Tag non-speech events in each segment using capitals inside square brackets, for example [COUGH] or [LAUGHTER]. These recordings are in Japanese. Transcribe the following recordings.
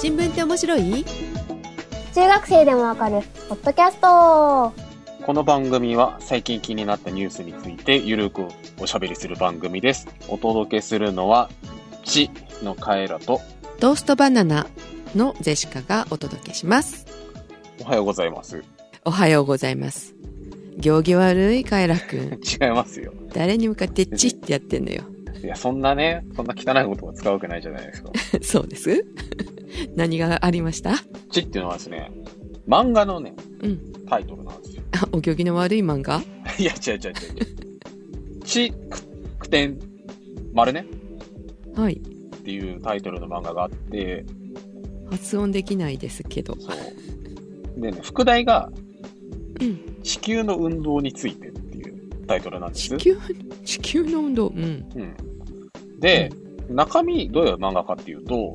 新聞って面白い？中学生でもわかるポッドキャストこの番組は最近気になったニュースについてゆるくおしゃべりする番組です。お届けするのは、ちのカエラと、トーストバナナのゼシカがお届けします。おはようございます。おはようございます。行儀悪いカエラくん。[LAUGHS] 違いますよ。誰に向かってチってやってんのよ。いや、そんなね、そんな汚い言葉使うわけないじゃないですか。[LAUGHS] そうです [LAUGHS] 何がありました？ちっていうのはですね、漫画のね、うん。タイトルなんですよ。あ、お行儀の悪い漫画？[LAUGHS] いや、違う違う違う違う。ち、く、くてん、丸ね？はい。っていうタイトルの漫画があって、発音できないですけど。そう。でね、副題が、うん。地球の運動についてっていうタイトルなんです。地球、地球の運動？うん。うん。で、中身どういう漫画かっていうと、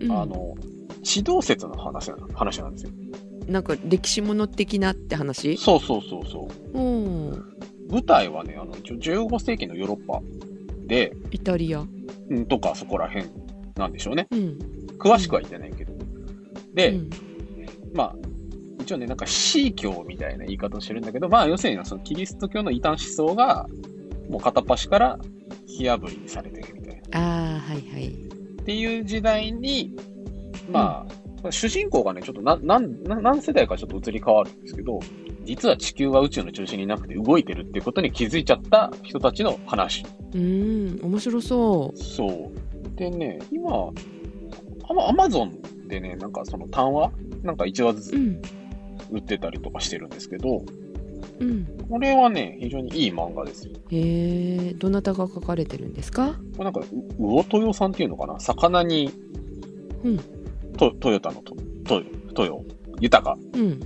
うん、あの、地動説の話な話なんですよ。なんか歴史物的なって話？そうそうそうそう。うん。舞台はね、あの、一応15世紀のヨーロッパで、イタリア。うんとかそこら辺なんでしょうね。うん。詳しくは言ってないけど。で、うん、まあ、一応ね、なんか、シー教みたいな言い方をしてるんだけど、まあ、要するに、そのキリスト教の異端思想が、もう片っ端から火あぶりにされてるみたいな。ああ、はいはい。っていう時代に、まあ、主人公がね、ちょっとな、なん、な何世代かちょっと移り変わるんですけど、実は地球は宇宙の中心になくて動いてるっていうことに気づいちゃった人たちの話。うん、面白そそう。でね、今、アマアマゾンでね、なんかその単話なんか1話ずう。つうん。売ってたりとかしてるんですけど、うん。これはね、非常にいい漫画ですよ。へえ、どなたが書かれてるんですか？これなんか、う魚豊さんっていうのかな？魚に、うんと、トヨタのと、と、トヨ、豊か。うん。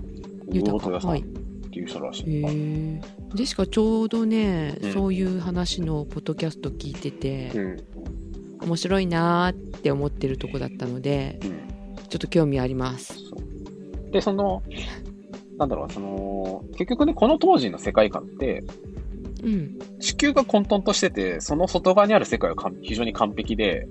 豊か。魚豊さんっはい。ていう人らしへい。え。でしかちょうどね、うんそういう話のポッドキャスト聞いてて、うん。面白いなーって思ってるとこだったので、うん。ちょっと興味あります。で、その、なんだろう、その、結局ね、この当時の世界観って、うん。地球が混沌としてて、その外側にある世界は非常に完璧で、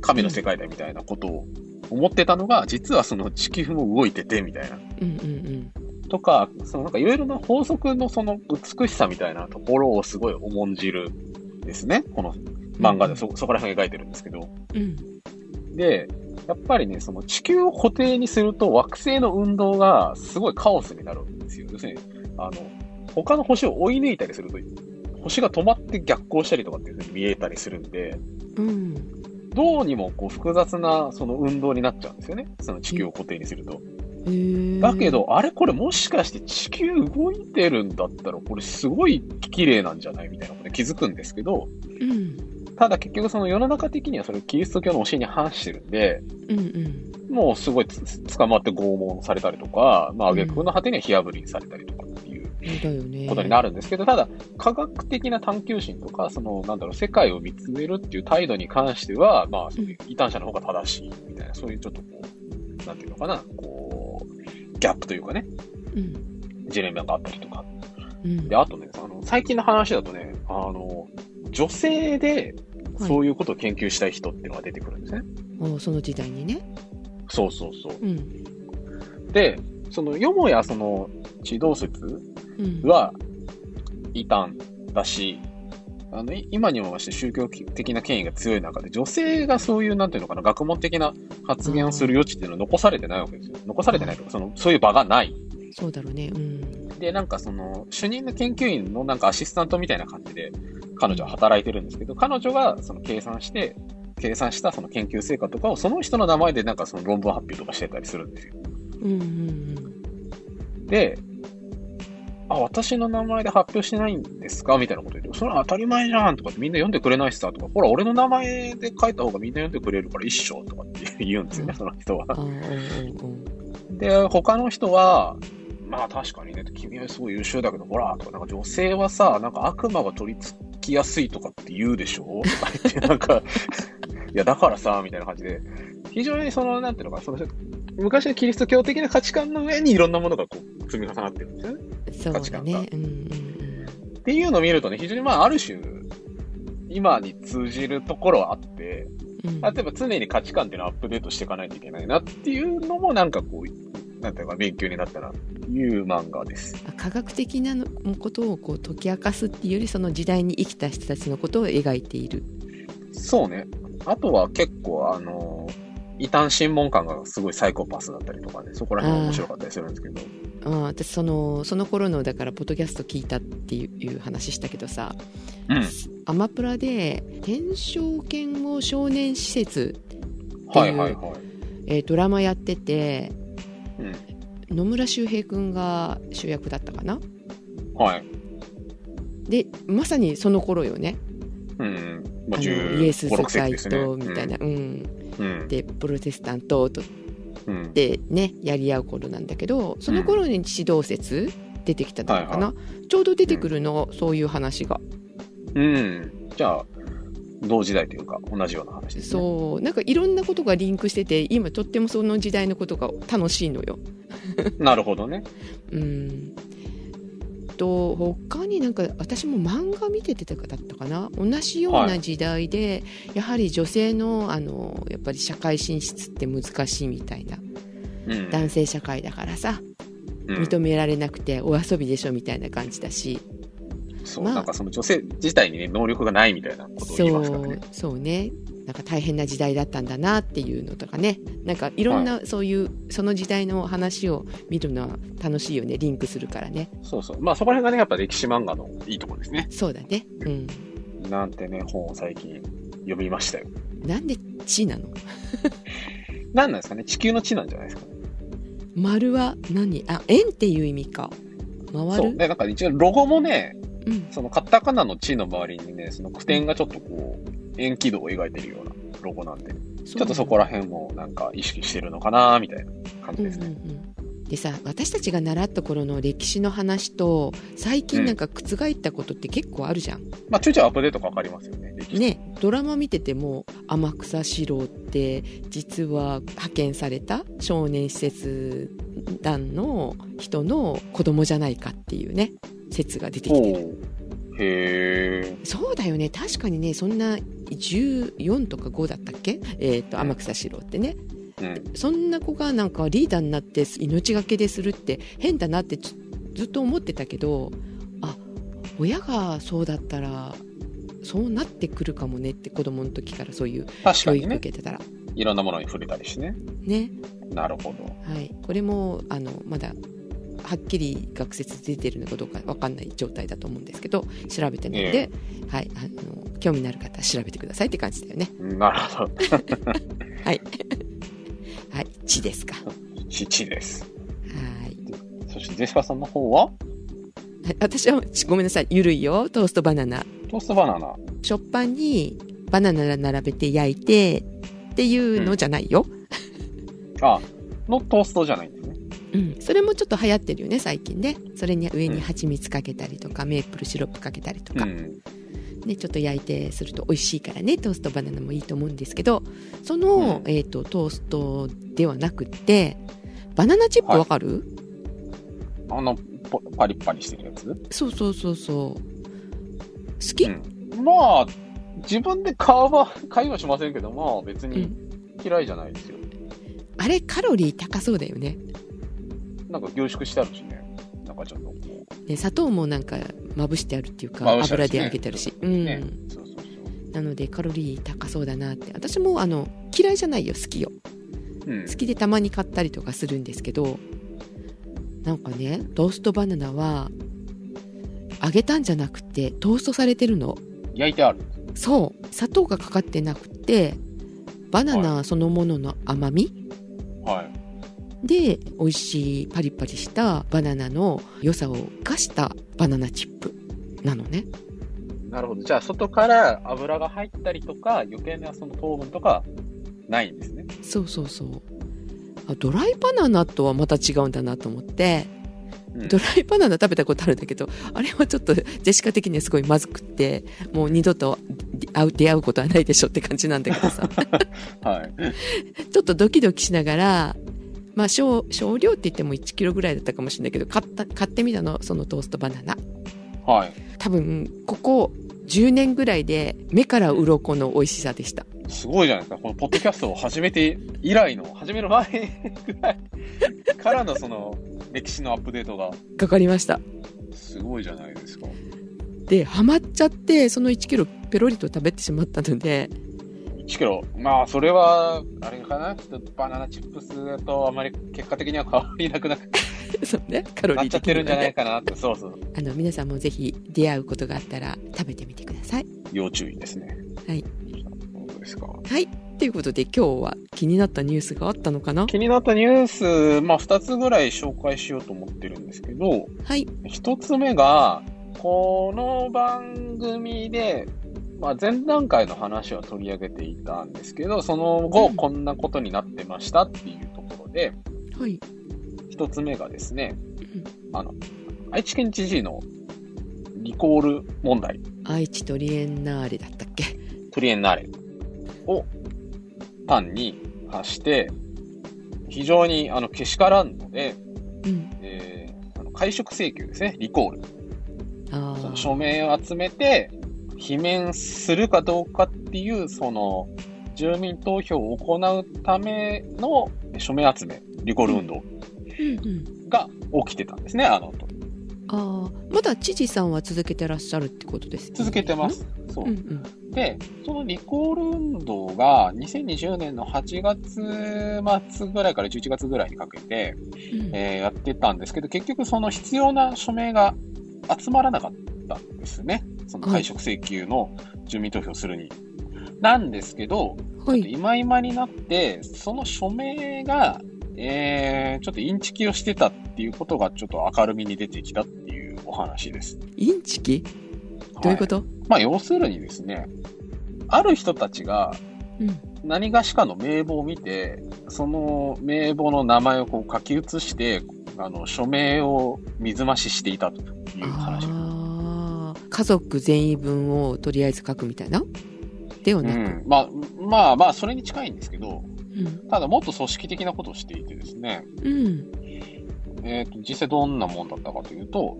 神の世界だみたいなことを思ってたのが、実はその地球も動いてて、みたいな。うんうんとか、そのなんかいろいろな法則のその美しさみたいなところをすごい重んじるんですね。この漫画でそ、そこら辺描いてるんですけど。うん。うん。で、やっぱりね、その地球を固定にすると惑星の運動がすごいカオスになるんですよ。要するに、あの、他の星を追い抜いたりすると、星が止まって逆行したりとかっていう風に見えたりするんで、うん。どうにもこう複雑なその運動になっちゃうんですよね。その地球を固定にすると。だけ、ど、あれこれもしかして地球動いてるんだったら、これすごい綺麗なんじゃない？みたいなことに気づくんですけど、うん。ただ結局その世の中的にはそれキリスト教の教えに反してるんで、うんうん。もうすごい捕まって拷問されたりとか、まあ挙句の果てには火あぶりにされたりとかっていう。ことになるんですけど、ただ科学的な探求心とか、そのなんだろう、世界を見つめるっていう態度に関しては、まあそういう異端者の方が正しいみたいな、そういうちょっとこう、なんていうのかな、こう、ギャップというかね、うん。ジレンマがあったりとか。うん。で、あとね、あの、最近の話だとね、あの、女性でそういうことを研究したい人っていうのが出てくるんですね。おその時代にね。そうそうそう。うん。で、その、よもやその、地動説うん。は異端だし、あの、い今にもまして宗教的な権威が強い中で、女性がそういう、なんていうのかな、学問的な発言をする余地っていうのは残されてないわけですよ。残されてないとか、その、そういう場がない。そうだろうね。うん。で、なんかその、主任の研究員のなんかアシスタントみたいな感じで、彼女は働いてるんですけど、彼女がその計算して、計算したその研究成果とかをその人の名前でなんかその論文発表とかしてたりするんですよ。うんうんで、あ、私の名前で発表してないんですかみたいなこと言って、それは当たり前じゃんとかってみんな読んでくれないしさとか、ほら、俺の名前で書いた方がみんな読んでくれるから一緒とかって言うんですよね、その人はうんうんうん。で、他の人は、まあ確かにね、君はすごい優秀だけど、ほら、とか、なんか女性はさ、なんか悪魔が取り付きやすいとかって言うでしょ？とか言って、なんか、いや、だからさ、みたいな感じで、非常にその、なんていうのかな、その、昔のキリスト教的な価値観の上にいろんなものがこう積み重なってるんですよね。そう価値観が。うんうん。っていうのを見るとね、非常にまあ、ある種、今に通じるところはあって、うん。例えば常に価値観っていうのをアップデートしていかないといけないなっていうのもなんかこう、なんていうか勉強になったなという漫画です。科学的なのことをこう解き明かすっていうよりその時代に生きた人たちのことを描いているそうね。あとは結構あの、異端審問官がすごいサイコパスだったりとかね、そこら辺面白かったりするんですけど。あー私そのその頃のだからポッドキャスト聞いたっていういう話したけどさうん。アマプラで「天正犬を少年施設はいはいはい。」えードラマやっててうん。野村周平君が主役だったかな？はい。でまさにその頃よねうん。まあ、あの15、イエス世6世紀界。とみたいな、うんうん。でプロテスタントとうん。でねやり合う頃なんだけどその頃に地動説出てきたのかな、はいちょうど出てくるの、そういう話がうん。じゃあ、同時代というか、同じような話ですね。そう。なんかいろんなことがリンクしてて今とってもその時代のことが楽しいのよ。[LAUGHS] なるほどね。うん。と他になんか私も漫画見ててだったかな？同じような時代で、やはり女性のあのやっぱり社会進出って難しいみたいな。うん。男性社会だからさうん。認められなくてお遊びでしょみたいな感じだし、そう、まあ。なんかその女性自体にね、能力がないみたいなことをそ言いますからうね。そうね。なんか大変な時代だったんだなっていうのとかね。なんかいろんなそういう、その時代の話を見るのは楽しいよね。リンクするからね。そうそう。まあそこら辺がね、やっぱ歴史漫画のいいところですね。そうだね。うん。なんてね、本を最近読みましたよ。なんで地なの？[LAUGHS] 何なんですかね？地球の地なんじゃないですかね。丸は何？あ円っていう意味か。回そう。るで、なんか一応ロゴもね、うん。そのカタカナの地の周りにね、その句点がちょっとこう、円軌道を描いてるようなロゴなんで、ちょっとそこら辺もなんか意識してるのかなみたいな感じですね。うんうんうん。でさ私たちが習った頃の歴史の話と最近なんか覆ったことって結構あるじゃん、まあちょいちょいアップデートかかりますよね。ね。ドラマ見てても天草四郎って実は派遣された少年施設団の人の子供じゃないかっていうね説が出てきてるへえ。そうだよね確かにねそんな14とか5だったっけ？えっ、と天草四郎ってねうん。そんな子がなんかリーダーになって命がけでするって変だなってずずっと思ってたけどあ親がそうだったらそうなってくるかもねって子供の時からそういう教育受。けてたらいろんなものに触れたりしてね。ねなるほど。はいこれもあのまだはっきり学説出てるのかどうかわかんない状態だと思うんですけど調べてないので、はいあの興味のある方は調べてくださいって感じだよね。なるほど。[LAUGHS] はい。[LAUGHS] はい。地ですか。[LAUGHS] 七です。はい。そして、ジェシカさんの方は？はい。私はちごめんなさい。ゆるいよ。トーストバナナ。トーストバナナ。食パンにバナナ並べて焼いてっていうのじゃないよ、あ、のトーストじゃないんですね。うん。それもちょっと流行ってるよね最近ね。それに上に蜂蜜かけたりとか、メープルシロップかけたりとか、うん。ね、ちょっと焼いてすると美味しいからね。トーストバナナもいいと思うんですけどその、うん。えー、とトーストではなくってバナナチップわかる、あの、ポパリッパリしてるやつ？そうそうそうそう。好き、うん。まあ、自分で買は、[LAUGHS] 買いはしませんけど、まあ別にうん。嫌いじゃないですよ。あれカロリー高そうだよねなんか凝縮してあるしね。なんかちょっとこね砂糖もなんかまぶしてあるっていうかね油で揚げてあるし、うう、ん、ね。そうそうそう。なのでカロリー高そうだなって私もあの嫌いじゃないよ好きようん好。きでたまに買ったりとかするんですけどなんかねトーストバナナは揚げたんじゃなくてトーストされてるの焼いてある。そう砂糖がかかってなくてバナナそのものの甘みはい。で美味しいパリパリしたバナナの良さを生かしたバナナチップなのねなるほど。じゃあ、外から油が入ったりとか、余計なその糖分とか、ないんですね。そうそうそうあドライバナナとはまた違うんだなと思ってうんドライバナナ食べたことあるんだけどあれはちょっとジェシカ的にはすごいまずくってもう二度と出会う出会うことはないでしょって感じなんだけどさ [LAUGHS] はい。[LAUGHS] ちょっとドキドキしながらまあ少少量って言っても1キロぐらいだったかもしれないけど買った買ってみたのそのトーストバナナはい。多分ここ10年ぐらいで目から鱗の美味しさでしたすごいじゃないですか。このポッドキャストを始めて以来の、始める前ぐらい [LAUGHS] からのその歴史のアップデートがかかりましたすごいじゃないですか。でハマっちゃってその1キロペロリと食べてしまったので1キロ。まあ、それは、あれかな？ちょっとバナナチップスだとあまり結果的には変わりなくな [LAUGHS] そうねカロリーなっちゃってるんじゃないかなって。そうそう。あの皆さんもぜひ出会うことがあったら食べてみてください要注意ですね。はい。そうですか。はいということで今日は気になったニュースがあったのかな？気になったニュース、まあ、2つぐらい紹介しようと思ってるんですけど、はい1つ目が、この番組で、まあ、前段階の話は取り上げていたんですけど、その後、うん。こんなことになってましたっていうところで、はい。1つ目がですね、うん。あの、愛知県知事のリコール問題、愛知トリエンナーレだったっけ？トリエンナーレ。を単に発して、非常にあのけしからんので、うん。えーあの解職請求ですね、リコール。ああその署名を集めて、罷免するかどうかっていう、その、住民投票を行うための署名集め、リコール運動が起きてたんですね、あの後。ああまだ知事さんは続けてらっしゃるってことですよね続けてます。そううんう。んで、そのリコール運動が2020年の8月末ぐらいから11月ぐらいにかけて、うんえーやってたんですけど、結局その必要な署名が集まらなかったんですね。その解職請求の住民投票するに。なんですけど、はい今今になって、その署名が、えー、ちょっとインチキをしてたっていうことがちょっと明るみに出てきたっていうお話です。インチキ？どういうこと、まあ、要するにですね、ある人たちがうん何がしかの名簿を見て、その名簿の名前をこう書き写して、あの、署名を水増ししていたという話。ああ家族全員分をとりあえず書くみたいな？ではうなく、ん。まあ、まあまあ、それに近いんですけど、うんただもっと組織的なことをしていてですね、うんえっ、と、実際どんなもんだったかというと、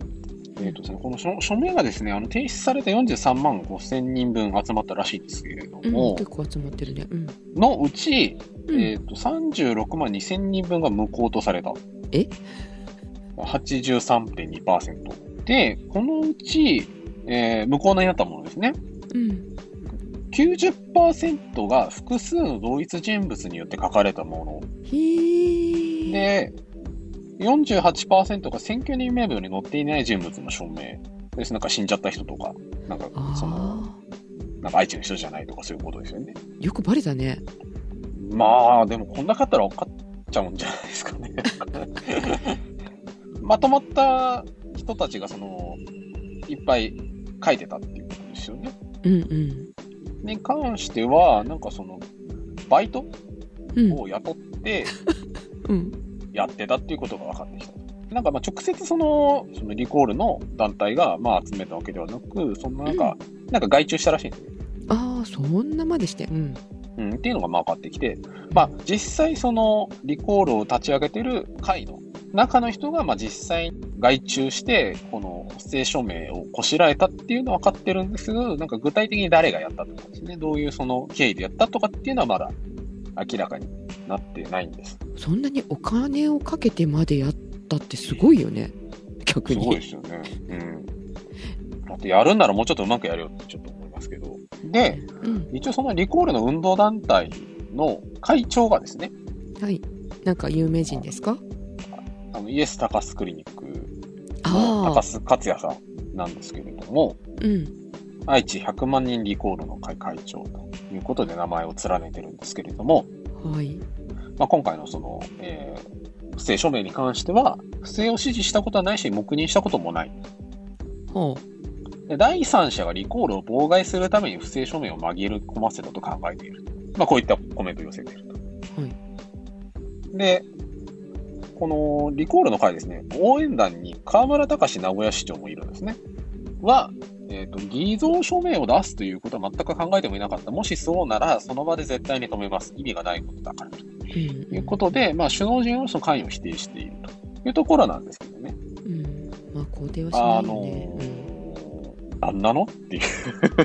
えっ、とですね、この署署名がですね、あの、提出された43万5千人分集まったらしいんですけれどうん、も、結構集まってるねうん、のうち、うんえっ、と、36万2千人分が無効とされた。え ?83.2%。で、このうち、えー無効になったものですね。うん90%が複数の同一人物によって書かれたもの。で、48%が選挙人名簿に載っていない人物の署名。です。なんか死んじゃった人とか、なんか、その、あなんか愛知の人じゃないとかそういうことですよね。ーよくバレたねまあ、でもこんなかったら分かっちゃうんじゃないですかね。[LAUGHS] まとまった人たちが、その、いっぱい書いてたっていうことですよね。うんうん。に関しては、なんかその、バイトうん。を雇って [LAUGHS] うん。やってたっていうことが分かってきた。なんかまあ直接その、そのリコールの団体がまあ集めたわけではなく、そのなんか、なんか外注したらしいんですね。ああそんなまでして。うん。うん、っていうのがまあ分かってきて、まあ実際そのリコールを立ち上げてる会の中の人がまあ実際外注して、この不正署名をこしらえたっていうのは分かってるんです。けど、なんか具体的に誰がやったとかですね、どういうその経緯でやったとかっていうのはまだ明らかになってないんです。そんなにお金をかけてまでやったってすごいよね。逆すにごいですよね。うん。だってやるんならもうちょっとうまくやるよってちょっと思いますけど。で、うん。一応そのリコールの運動団体の会長がですね、はい。なんか有名人ですか？あのイエス・タカスクリニック高須克也さんなんですけれども、うん愛知100万人リコールの会会長ということで名前を連ねてるんですけれども、はいまあ、今回のその、えー不正署名に関しては、不正を指示したことはないし、黙認したこともない。ほで第三者がリコールを妨害するために不正署名を紛れ込ませたと考えている。まあ、こういったコメントを寄せていると。うはいで、このリコールの会ですね、応援団に河村隆名古屋市長もいるんですね。は、えっ、と、偽造署名を出すということは全く考えてもいなかった。もしそうなら、その場で絶対に止めます。意味がないことだから。とうんいうことで、まあ、首脳陣はその関与を否定しているというところなんですけどね。うんまあ肯定はしないよあのね、ー何なの？っていう。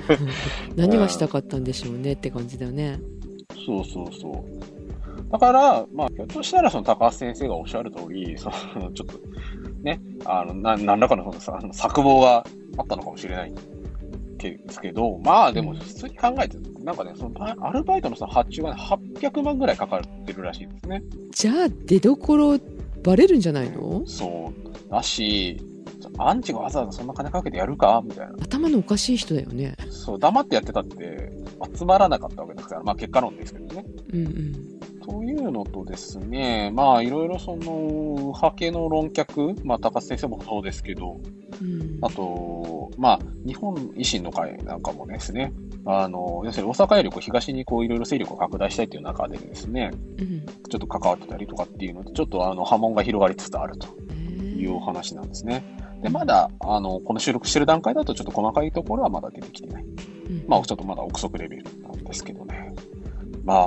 [LAUGHS] 何がしたかったんでしょうねって感じだよね。そうそうそう。だから、まあ、ひょっとしたら、その高橋先生がおっしゃる通り、その、ちょっと、ね、あの、な何らかのそのさ、あの策謀があったのかもしれないけですけど、まあ、でも、普通に考えて、なんかね、その、バアルバイトのその発注が、ね、800万ぐらいかかってるらしいんですね。じゃあ出どころバレるんじゃないの？そう。だし、アンチがわざわざそんな金かけてやるか？みたいな。頭のおかしい人だよね。そう、黙ってやってたって、集まらなかったわけですから、まあ結果論ですけどね。うんうん。というのとですね、まあいろいろその、右派系の論客、まあ高須先生もそうですけど、うんあと、まあ日本維新の会なんかもですね、あの、要するに大阪よりこう東にこういろいろ勢力を拡大したいという中でですね、うんちょっと関わってたりとかっていうので、ちょっとあの波紋が広がりつつあるというお話なんですね。で、まだ、あの、この収録してる段階だとちょっと細かいところはまだ出てきてない。うんまあ、ちょっとまだ憶測レベルなんですけどね。まあ、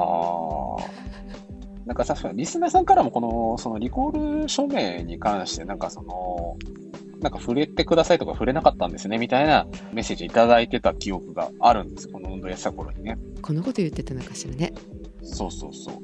なんか確かにリスナーさんからもこの、そのリコール署名に関して、なんかその、なんか触れてくださいとか触れなかったんですね、みたいなメッセージいただいてた記憶があるんです。この運動やってた頃にね。こんなこと言ってたのかしらね。そうそうそう。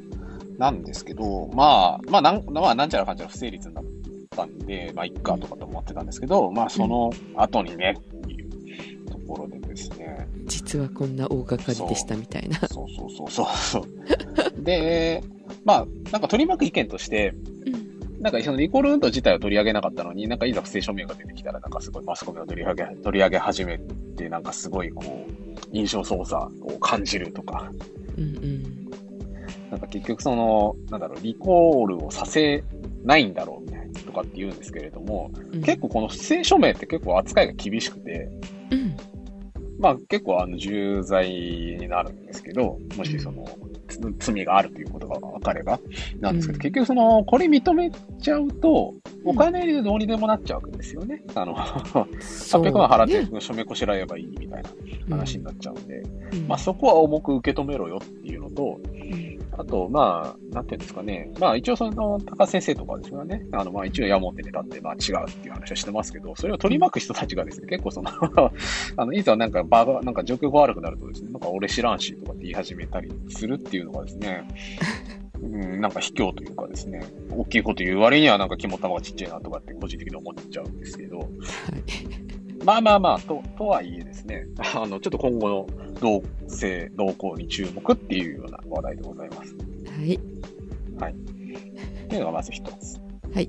なんですけど、まあ、まあ、なん、まあ、なんちゃらかんちゃら不成立になったんで、まあ、いっかとかと思ってたんですけど、まあ、その後にね、っていうところでですね、実はこんな大掛かりでしたみたいな。そうそうそうそうそう。で、まあ、なんか取り巻く意見として、うんなんかそのリコール運動自体を取り上げなかったのに、なんかいざ不正署名が出てきたら、なんかすごいマスコミを取り上げ、取り上げ始めて、なんかすごいこう、印象操作を感じるとか、うんうん。なんか結局その、なんだろう、リコールをさせないんだろうみたいなとかって言うんですけれども、うん結構この不正署名って結構扱いが厳しくて、うん。まあ結構あの重罪になるんですけど、もしその、つ罪があるということが分かれば、なんですけど、うん。結局その、これ認めちゃうと、うん。お金でどうにでもなっちゃうわけですよね。あの、そう。800万払っねて署名こしらえばいいみたいな話になっちゃうんで、うん。まあそこは重く受け止めろよっていうのと、うんあと、まあ、なんていうんですかね。まあ、一応その、高先生とかですよね。あの、まあ、一応矢面に立って、まあ、違うっていう話はしてますけど、それを取り巻く人たちがですね、結構その、[LAUGHS] あの、いざなんか場が、なんか状況が悪くなるとですね、なんか俺知らんしとかって言い始めたりするっていうのがですね、うん、なんか卑怯というかですね、大きいこと言う割にはなんか肝玉がちっちゃいなとかって個人的に思っちゃうんですけど、まあまあまあ、と、とはいえですね、[LAUGHS] あの、ちょっと今後の動静、動向に注目っていうような話題でございます。はい。っていうのがまず一つ。はい。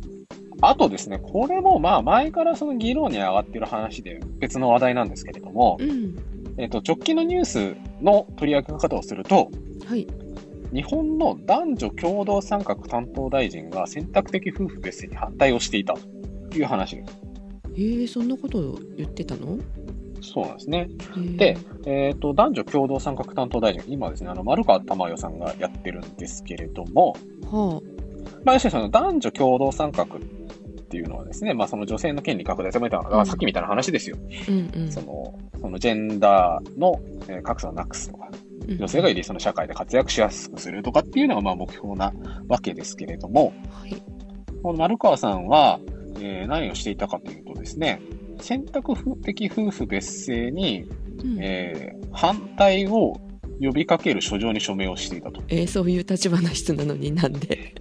あとですね、これもまあ前からその議論に上がってる話で別の話題なんですけれども、うん。えっと、直近のニュースの取り上げ方をすると、はい。日本の男女共同参画担当大臣が選択的夫婦別姓に反対をしていたという話です。えー、そんなことを言ってたの？そうなんですね。えーで、えっ、と、男女共同参画担当大臣、今ですね、あの、丸川珠代さんがやってるんですけれども、はまあ、要するにその男女共同参画っていうのはですね、まあ、その女性の権利拡大された、だからさっきみたいな話ですよ。あ。うんうん。その、そのジェンダーのえー格差をなくすとか、女性がよりその社会で活躍しやすくするとかっていうのがまあ目標なわけですけれども、はい。この丸川さんは、えー何をしていたかというとですね、選択的夫婦別姓に、うんえー反対を呼びかける書状に署名をしていたと。えーそういう立場の人なのになんで。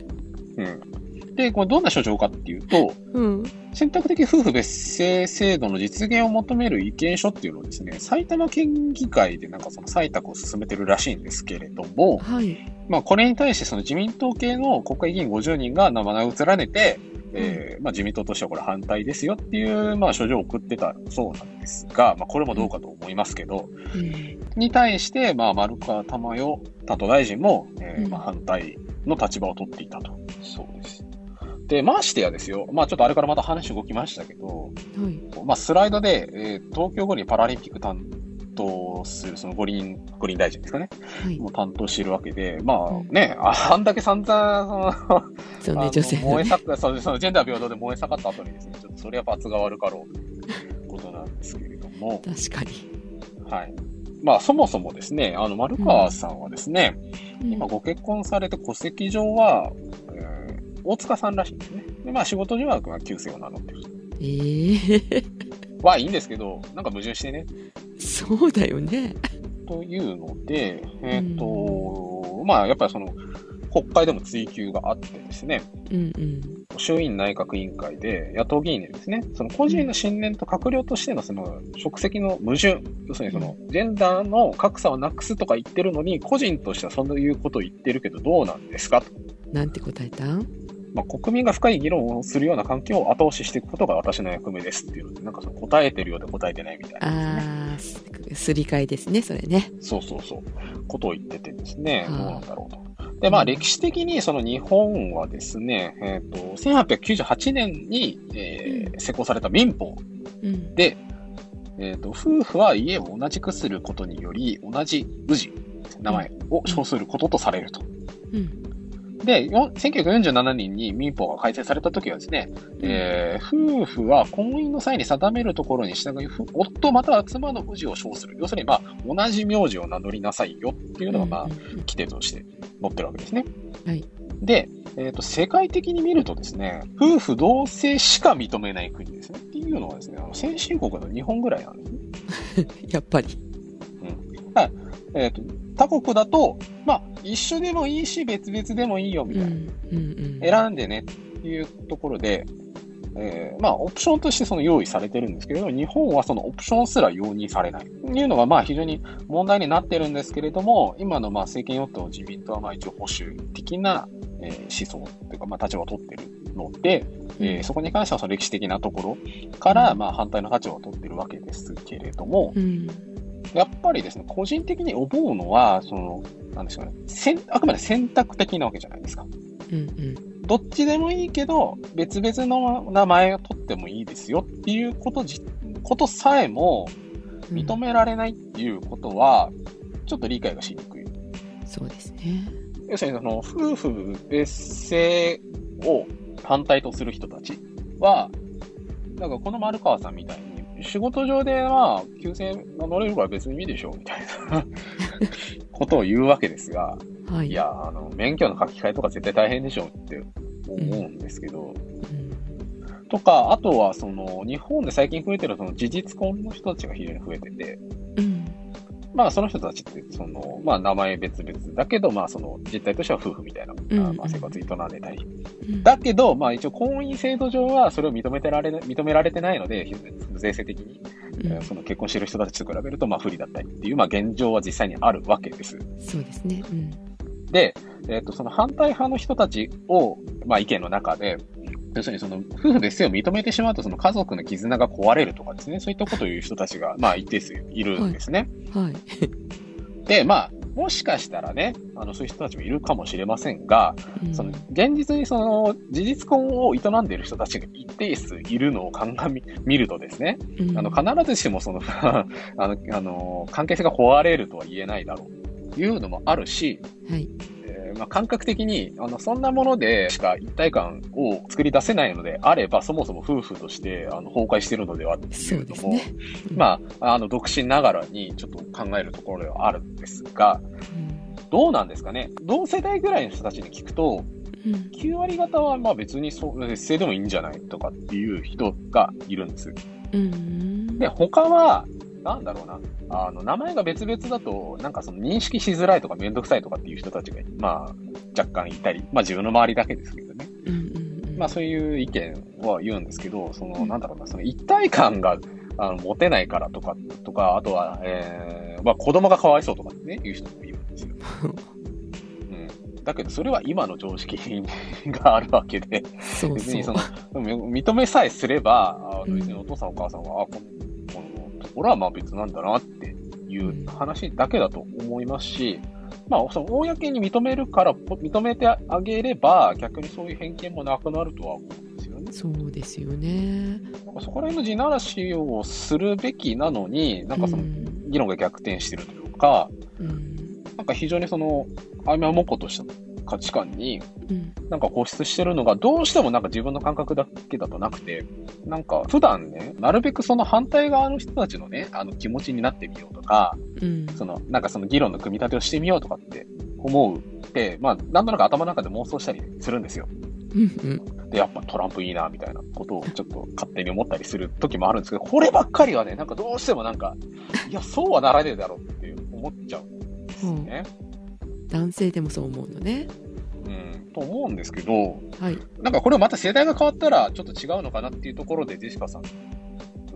うん。で、これどんな書状かっていうと、うん。選択的夫婦別姓制度の実現を求める意見書っていうのをですね、埼玉県議会でなんかその採択を進めてるらしいんですけれども、はい。まあこれに対してその自民党系の国会議員50人が名前を連ねて、えーまあ自民党としてはこれ反対ですよっていう、まあ書状を送ってたそうなんですが、まあこれもどうかと思いますけど、うん。に対して、まあ丸川珠代担当大臣も、えーうんまあ反対の立場を取っていたと。そうです。で、ましてやですよ。まあちょっとあれからまた話動きましたけど、はい。まあ、スライドで、えー東京五輪パラリンピック担当する、その五輪、五輪大臣ですかね。はい。もう担当しているわけで、まあうんね、ああんだけ散々、その、そうね、女性のね。燃え盛そうそのジェンダー平等で燃え盛った後にですね、ちょっとそれは罰が悪かろうということなんですけれども、確かに。はい。まあ、そもそもですね、あの、丸川さんはですね、うん今ご結婚されて戸籍上は、えー大塚さんらしいんですね。で、まあ、仕事上はまあ旧姓を名乗ってる。ええはいいんですけど、なんか矛盾してね。そうだよね。というので、えっ、と、まあ、やっぱりその、国会でも追及があってですね、うんうん。衆院内閣委員会で野党議員にですね、その個人の信念と閣僚としてのその職責の矛盾、要するにそのジェンダーの格差をなくすとか言ってるのに、個人としてはそういうことを言ってるけどどうなんですかと。なんて答えた？んまあ、国民が深い議論をするような環境を後押ししていくことが私の役目ですっていうので、なんかその答えてるようで答えてないみたいな、ああ、すすり替えですね、それね。そうそうそう、ことを言っててですね、はあどうなんだろうと。で、まあ歴史的にその日本はですね、えっ、と、1898年に、えー施行された民法うん。で、えっ、と、夫婦は家を同じくすることにより、同じ氏、名前を称することとされると。うん。で、よ1947年に民法が改正されたときはですね、えー夫婦は婚姻の際に定めるところに従い、ふ夫または妻の氏を称する。要するに、まあ、同じ名字を名乗りなさいよっていうのが、まあうん、うん規定として載ってるわけですね。はい。で、えっ、と、世界的に見るとですね、夫婦同姓しか認めない国ですね。っていうのはですね、あの先進国の日本ぐらいなんですね。[LAUGHS] やっぱり。えっ、と、他国だと、まあ、一緒でもいいし、別々でもいいよ、みたいな。うん。うん。選んでねっていうところで、えーまあ、オプションとしてその用意されてるんですけれども、日本はそのオプションすら容認されないというのが、まあ、非常に問題になってるんですけれども、今のまあ政権与党自民党はまあ一応保守的な、えー思想というか、まあ、立場を取ってるので、えーそこに関してはその歴史的なところから、まあ、反対の立場を取ってるわけですけれども、うん。やっぱりですね、個人的に思うのは、その、なんでしょうね、せんあくまで選択的なわけじゃないですか。うん。うん。どっちでもいいけど、別々の名前を取ってもいいですよっていうことじ、ことさえも認められないっていうことは、ちょっと理解がしにくい。そうですね。要するに、その、夫婦別姓を反対とする人たちは、なんかこの丸川さんみたいに、仕事上でまあ、旧姓が乗れるから別にいいでしょ、みたいな [LAUGHS] ことを言うわけですが、はい。いや、あの、免許の書き換えとか絶対大変でしょって思うんですけど、うん。とか、あとは、その、日本で最近増えてるその事実婚の人たちが非常に増えてて、うん。まあ、その人たちって、その、まあ、名前別々だけど、まあ、その、実態としては夫婦みたいな、うんあまあ、生活営んでたり。うん。だけど、まあ、一応、婚姻制度上は、それを認めてられな、認められてないので、税制的に、その結婚している人たちと比べると、まあ、不利だったりっていう、まあ、現状は実際にあるわけです。そうですね。うん。で、えっ、と、その反対派の人たちを、まあ意見の中で、要するにその夫婦別姓を認めてしまうとその家族の絆が壊れるとかですね、そういったことを言う人たちが、まあ一定数いるんですね。はい。で、まあ、もしかしたらね、あの、そういう人たちもいるかもしれませんが、うんその、現実にその、事実婚を営んでいる人たちが一定数いるのを鑑み、見るとですね、うんあの、必ずしもその、[LAUGHS] あの、あの、関係性が壊れるとは言えないだろうというのもあるし、はい。えーまあ、感覚的に、あの、そんなものでしか一体感を作り出せないのであれば、そもそも夫婦として、あの、崩壊しているのではっていそううのも、ね。まあ、あの、独身ながらにちょっと考えるところではあるんですが、うんどうなんですかね？同世代ぐらいの人たちに聞くと、うん。9割方はまあ別にそう、劣勢でもいいんじゃない？とかっていう人がいるんです。うん。で、他は、なんだろうな。あの、名前が別々だと、なんかその認識しづらいとかめんどくさいとかっていう人たちが、まあ、若干いたり、まあ自分の周りだけですけどね。まあそういう意見は言うんですけど、その、うんなんだろうな、その一体感が、あの、持てないからとか、とか、あとは、えー、まあ子供がかわいそうとかね、言う人もいるんですよ。[LAUGHS] うん。だけど、それは今の常識 [LAUGHS] があるわけで、別にそうの、認めさえすれば、別にお父さんお母さんは、あ、この、このところはまあ別なんだなっていう話だけだと思いますし、まあ、その、公に認めるから、認めてあげれば、逆にそういう偏見もなくなるとは思うんですよね。そうですよね。なんかそこら辺の地ならしをするべきなのに、なんかそのう、ん議論が逆転してるというか、うんなんか非常にその、あいまもことした価値観に、うんなんか固執してるのが、どうしてもなんか自分の感覚だけだとなくて、なんか普段ね、なるべくその反対側の人たちのね、あの気持ちになってみようとか、うんその、なんかその議論の組み立てをしてみようとかって思うって、まあ、なんとなく頭の中で妄想したりするんですよ。うんうん。で、やっぱトランプいいな、みたいなことをちょっと勝手に思ったりする時もあるんですけど、こればっかりはね、なんかどうしてもなんか、いや、そうはならねえだろうって思っちゃうんですよね。男性でもそう思うのね。うん、と思うんですけど、はい。なんかこれまた世代が変わったらちょっと違うのかなっていうところで、ジェシカさん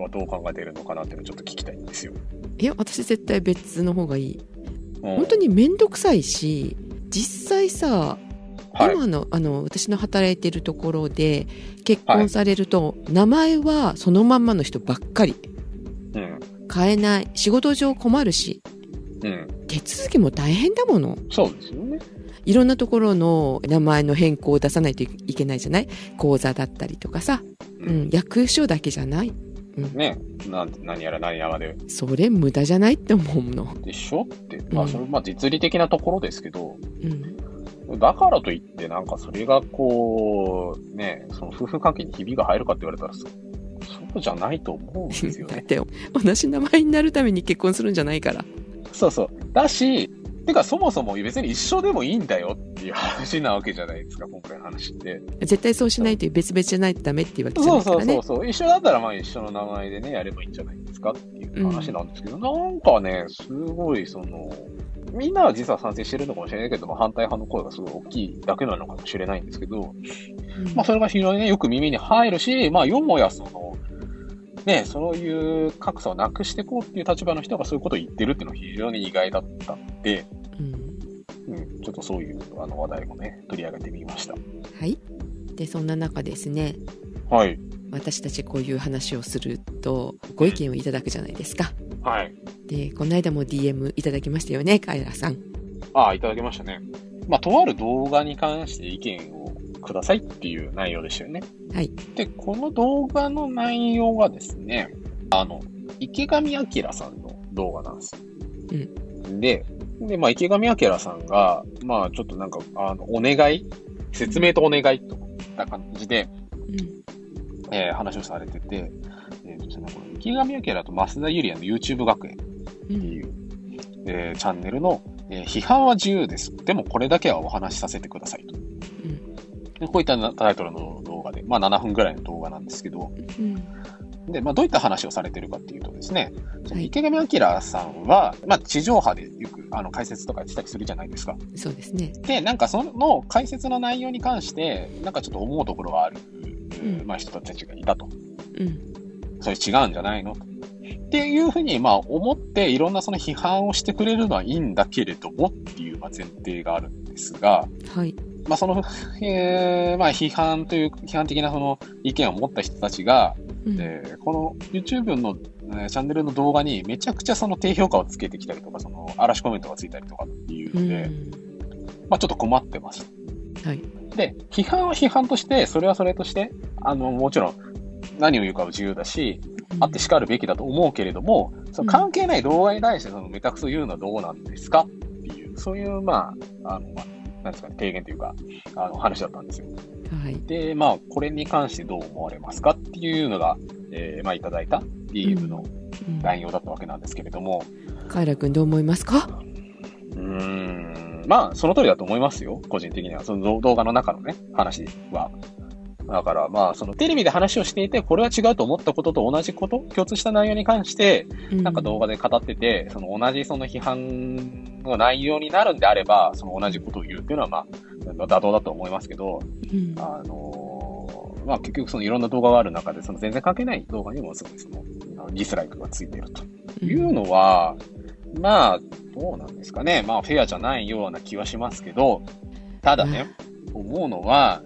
はどう考えているのかなっていうのをちょっと聞きたいんですよ。いや、私絶対別の方がいい。うん本当に面倒くさいし、実際さ、はい。今のあの私の働いてるところで結婚されると、名前はそのまんまの人ばっかりうん。変えない仕事上困るしうん。手続きも大変だもの。そうですよね。いろんなところの名前の変更を出さないといけないじゃない？口座だったりとかさ、ううん、役所だけじゃない？ね。なん何やら何やらで。それ無駄じゃないって思うの、でしょ？って、まあ、うんそれ、まあ、実利的なところですけど、うん、だからといって、なんかそれがこう、ね、その夫婦関係にひびが入るかって言われたら、そそうじゃないと思うんですよ [LAUGHS] だっね。て [LAUGHS] 同じ名前になるために結婚するんじゃないからそうそう。だし、てかそもそも別に一緒でもいいんだよっていう話なわけじゃないですか、今回の話って。絶対そうしないという別々じゃないとダメっていうわけじゃそうないからねそうそうそう。一緒だったらまあ一緒の名前でね、やればいいんじゃないですかっていう話なんですけど、なんかね、すごいその、みんなは実は賛成してるのかもしれないけども、反対派の声がすごい大きいだけなのかもしれないんですけど、うんまあそれが非常にね、よく耳に入るし、まあよもやその、ね、そういう格差をなくしていこうっていう立場の人がそういうことを言ってるっていうのは非常に意外だったんで、うんうん、ちょっとそういうあの話題もね、取り上げてみました。はい。で、そんな中ですね、はい。私たちこういう話をすると、ご意見をいただくじゃないですか。はい。で、この間も DM いただきましたよね、カエラさん。ああ、いただきましたね。まあ、とある動画に関して意見をくださいっていう内容でしたよね。はい。で、この動画の内容がですね、あの、池上彰さんの動画なんです。うん。で、で、まあ、池上彰さんが、まあ、ちょっとなんか、あの、お願い説明とお願いといった感じで、うん。えー話をされてて、えーとね、この池上彰と増田ゆりやの YouTube 学園うってん。いう、えーチャンネルの、えー批判は自由です。でもこれだけはお話しさせてくださいと。こういったタイトルの動画で、まあ7分ぐらいの動画なんですけど、うん。で、まあどういった話をされてるかっていうとですね、はい池上彰さんは、まあ地上波でよくあの解説とかしたりするじゃないですか。そうですね。で、なんかその解説の内容に関して、なんかちょっと思うところがある、うんまあ人たちがいたと。うん。それ違うんじゃないの？っていうふうに、まあ思っていろんなその批判をしてくれるのはいいんだけれどもっていうまあ前提があるんですが、はい。まあその、えーまあ批判という、批判的なその意見を持った人たちが、うん。えーこの YouTube の、えーチャンネルの動画にめちゃくちゃその低評価をつけてきたりとか、その嵐コメントがついたりとかっていううんので、まあちょっと困ってます。はい。で、批判は批判として、それはそれとして、あの、もちろん何を言うかは自由だし、あって叱るべきだと思うけれども、その関係ない動画に対してそのメタクソ言うのはどうなんですかっていう、そういう、まあ、あの、まあ、なんですかね、提言というか、あの、話だったんですよ。はい。で、まあ、これに関してどう思われますかっていうのが、えーまあ、いただいた DM のうん内容だったわけなんですけれども、カエラ君どう思いますか？うーん、まあ、その通りだと思いますよ、個人的には。その動画の中のね、話は。だから、まあ、そのテレビで話をしていて、これは違うと思ったことと同じこと、共通した内容に関して、なんか動画で語ってて、その同じその批判の内容になるんであれば、その同じことを言うっていうのは、まあ、妥当だと思いますけど、うん。あのーまあ結局そのいろんな動画がある中で、その全然関係ない動画にもすごいそのディスライクがついてるというのは、まあ、どうなんですかね。まあフェアじゃないような気はしますけど、ただね、思うのは、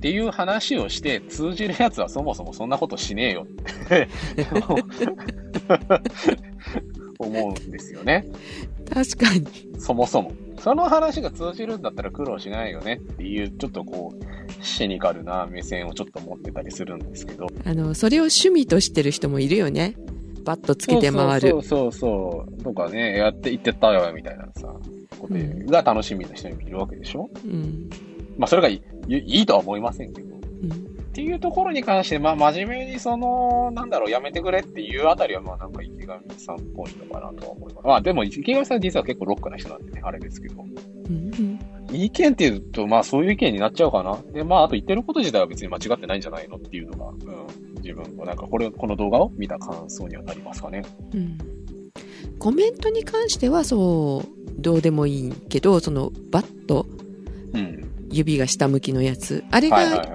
っていう話をして通じるやつはそもそもそんなことしねえよって [LAUGHS] 思うんですよね。確かに。そもそも。その話が通じるんだったら苦労しないよねっていう、ちょっとこう、シニカルな目線をちょっと持ってたりするんですけど。あの、それを趣味としてる人もいるよね。バットつけて回る。そうそうそう。とかね、やって、言ってたよ、みたいなさ、ことうんが楽しみな人もいるわけでしょ？うん。まあ、それがいいいいとは思いませんけど。うん。っていうところに関して、まあ、真面目にその、なんだろう、やめてくれっていうあたりは、まあ、なんか池上さんっぽいのかなとは思います。まあ、でも池上さん実は結構ロックな人なんでね、あれですけど。うん。意見っていうと、まあそういう意見になっちゃうかな。で、まああと言ってること自体は別に間違ってないんじゃないのっていうのが、うん、自分はなんかこれ、この動画を見た感想にはなりますかね。うん。コメントに関してはそう、どうでもいいけど、そのバット、うん。指が下向きのやつ、あれがはいはいはい。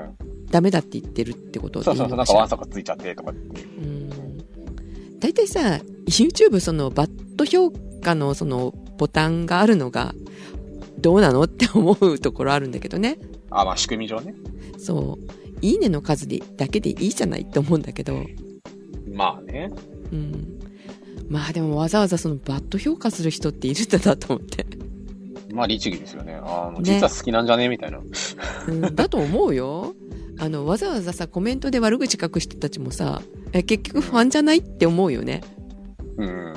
ダメだって言ってるってこと？でそそうそう、いういの？かしらなんかワンサカついちゃってとかっていう。うん。大体さ、YouTube そのバット評価のそのボタンがあるのが、どうなのって思うところあるんだけどね。あ、まあ仕組み上ね。そう。いいねの数でだけでいいじゃないって思うんだけど。まあね。うん。まあでもわざわざそのバット評価する人っているんだなと思って。まあ律儀ですよね。あの、ね実は好きなんじゃね？みたいな。うん、だと思うよ。[LAUGHS] あの、わざわざさ、コメントで悪口書く人たちもさ、え結局ファンじゃないって思うよね。うん。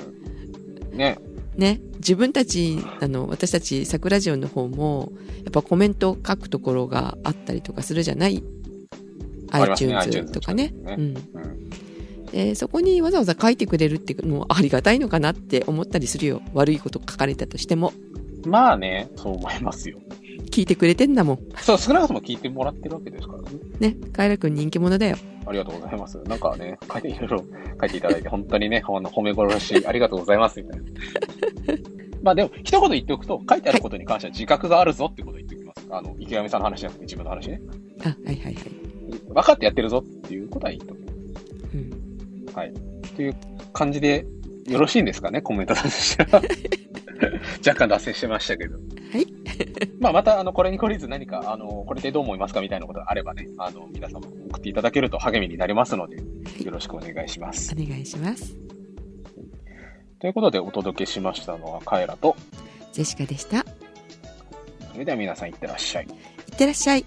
ね。ね。自分たち、あの、私たち、桜ジオの方も、やっぱコメント書くところがあったりとかするじゃない？ね ?iTunes iTunes とかね。ねうん。うん。で、そこにわざわざ書いてくれるっていうのもありがたいのかなって思ったりするよ。悪いこと書かれたとしても。まあね、そう思いますよ。聞いてくれてんだもん。そう、少なくとも聞いてもらってるわけですからね。ね。カエラくん人気者だよ。ありがとうございます。なんかね、書いていろいろ書いていただいて、本当にね、あの褒め殺しありがとうございます、みたいな。[LAUGHS] まあでも、一言言っておくと、書いてあることに関しては自覚があるぞってことを言っておきます。あの、池上さんの話じゃなくて自分の話ね。あ、はいはいはい。分かってやってるぞっていうことは言っておす。うん。はい。という感じで、よろしいんですかね、コメントとしては。[LAUGHS] 若干脱線してましたけど。はい。まあ、また、あの、これに懲りず何か、あの、これでどう思いますかみたいなことがあればね、あの、皆様送っていただけると励みになりますので、よろしくお願いします。お願いします。ということで、お届けしましたのはカエラと、ジェシカでした。いそれでは皆さんいってらっしゃい。ってらっしゃい。